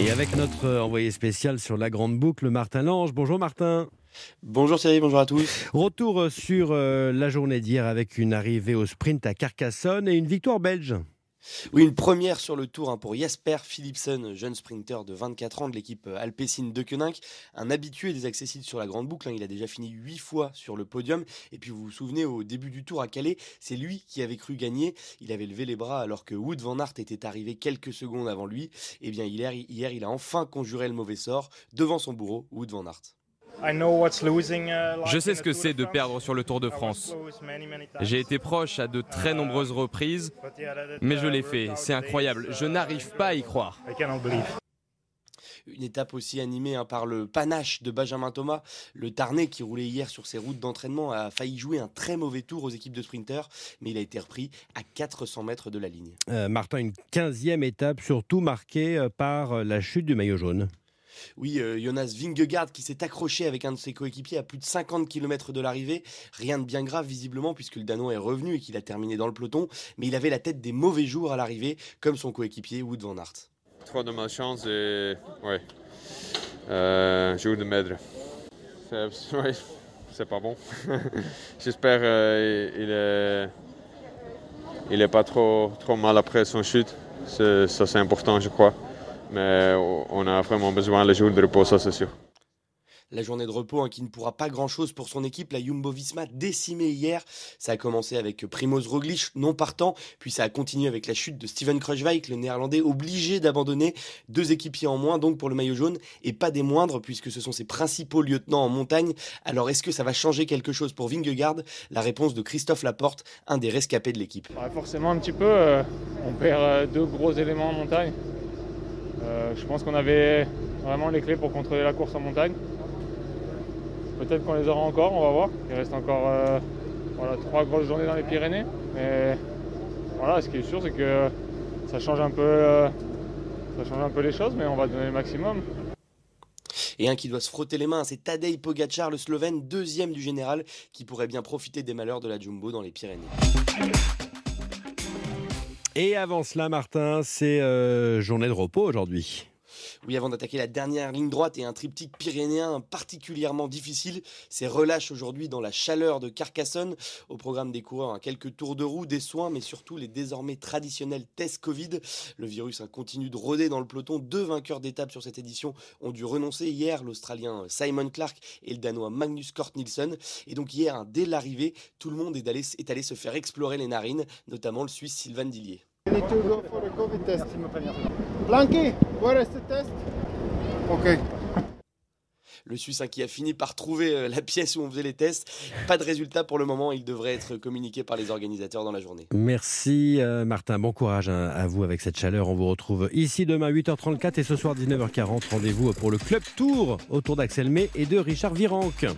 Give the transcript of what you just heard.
Et avec notre envoyé spécial sur la Grande Boucle, Martin Lange. Bonjour Martin. Bonjour Thierry, bonjour à tous. Retour sur euh, la journée d'hier avec une arrivée au sprint à Carcassonne et une victoire belge. Oui, une première sur le tour hein, pour Jasper Philipsen, jeune sprinter de 24 ans de l'équipe Alpecin de Koenig, un habitué des accessibles sur la grande boucle. Hein. il a déjà fini 8 fois sur le podium. Et puis vous vous souvenez, au début du tour à Calais, c'est lui qui avait cru gagner. Il avait levé les bras alors que Wood Van Aert était arrivé quelques secondes avant lui. Et eh bien hier, hier il a enfin conjuré le mauvais sort devant son bourreau, Wood Van Aert. Uh, Je sais ce que c'est de perdre sur le Tour de France. J'ai été proche à de très nombreuses reprises, mais je l'ai fait. C'est incroyable. Je n'arrive pas à y croire. Une étape aussi animée hein, par le panache de Benjamin Thomas. Le Tarnet qui roulait hier sur ses routes d'entraînement a failli jouer un très mauvais tour aux équipes de sprinters, mais il a été repris à 400 mètres de la ligne. Euh, Martin, une 15e étape surtout marquée euh, par euh, la chute du maillot jaune. Oui, euh, Jonas Vingegaard qui s'est accroché avec un de ses coéquipiers à plus de 50 km de l'arrivée. Rien de bien grave visiblement puisque le Danois est revenu et qu'il a terminé dans le peloton. Mais il avait la tête des mauvais jours à l'arrivée comme son coéquipier Wood van Aert. Trop de malchance et ouais, euh, jour de maître. C'est pas bon. J'espère qu'il euh, est, il est pas trop, trop mal après son chute. Ça c'est important je crois mais on a vraiment besoin les jours de repos, ça c'est sûr. La journée de repos hein, qui ne pourra pas grand-chose pour son équipe, la Jumbo-Visma décimée hier. Ça a commencé avec Primoz Roglic non partant, puis ça a continué avec la chute de Steven Kruijswijk, le néerlandais obligé d'abandonner deux équipiers en moins donc pour le maillot jaune et pas des moindres puisque ce sont ses principaux lieutenants en montagne. Alors est-ce que ça va changer quelque chose pour Vingegaard? La réponse de Christophe Laporte, un des rescapés de l'équipe. forcément un petit peu, euh, on perd euh, deux gros éléments en montagne. Euh, je pense qu'on avait vraiment les clés pour contrôler la course en montagne. Peut-être qu'on les aura encore, on va voir. Il reste encore euh, trois grosses journées dans les Pyrénées. Mais voilà, ce qui est sûr, c'est que ça change un peu, euh, ça change un peu les choses, mais on va donner le maximum. Et un qui doit se frotter les mains, c'est Tadej Pogacar, le Slovène, deuxième du général, qui pourrait bien profiter des malheurs de la Jumbo dans les Pyrénées. Et avant cela, Martin, c'est euh, journée de repos aujourd'hui. Oui, avant d'attaquer la dernière ligne droite et un triptyque pyrénéen particulièrement difficile, c'est relâche aujourd'hui dans la chaleur de Carcassonne. Au programme des coureurs, hein, quelques tours de roue, des soins, mais surtout les désormais traditionnels tests Covid. Le virus hein, continue de rôder dans le peloton. Deux vainqueurs d'étape sur cette édition ont dû renoncer hier, l'Australien Simon Clark et le Danois Magnus Kort Nielsen. Et donc hier, hein, dès l'arrivée, tout le monde est allé, est allé se faire explorer les narines, notamment le Suisse Sylvain Dillier. You need to go for a COVID test. Blanqui, where is the test? Ok. Le Suisse hein, qui a fini par trouver euh, la pièce où on faisait les tests. Pas de résultat pour le moment. Il devrait être communiqué par les organisateurs dans la journée. Merci euh, Martin. Bon courage hein, à vous avec cette chaleur. On vous retrouve ici demain 8h34 et ce soir 19h40. Rendez-vous pour le Club Tour autour d'Axel May et de Richard Virenque.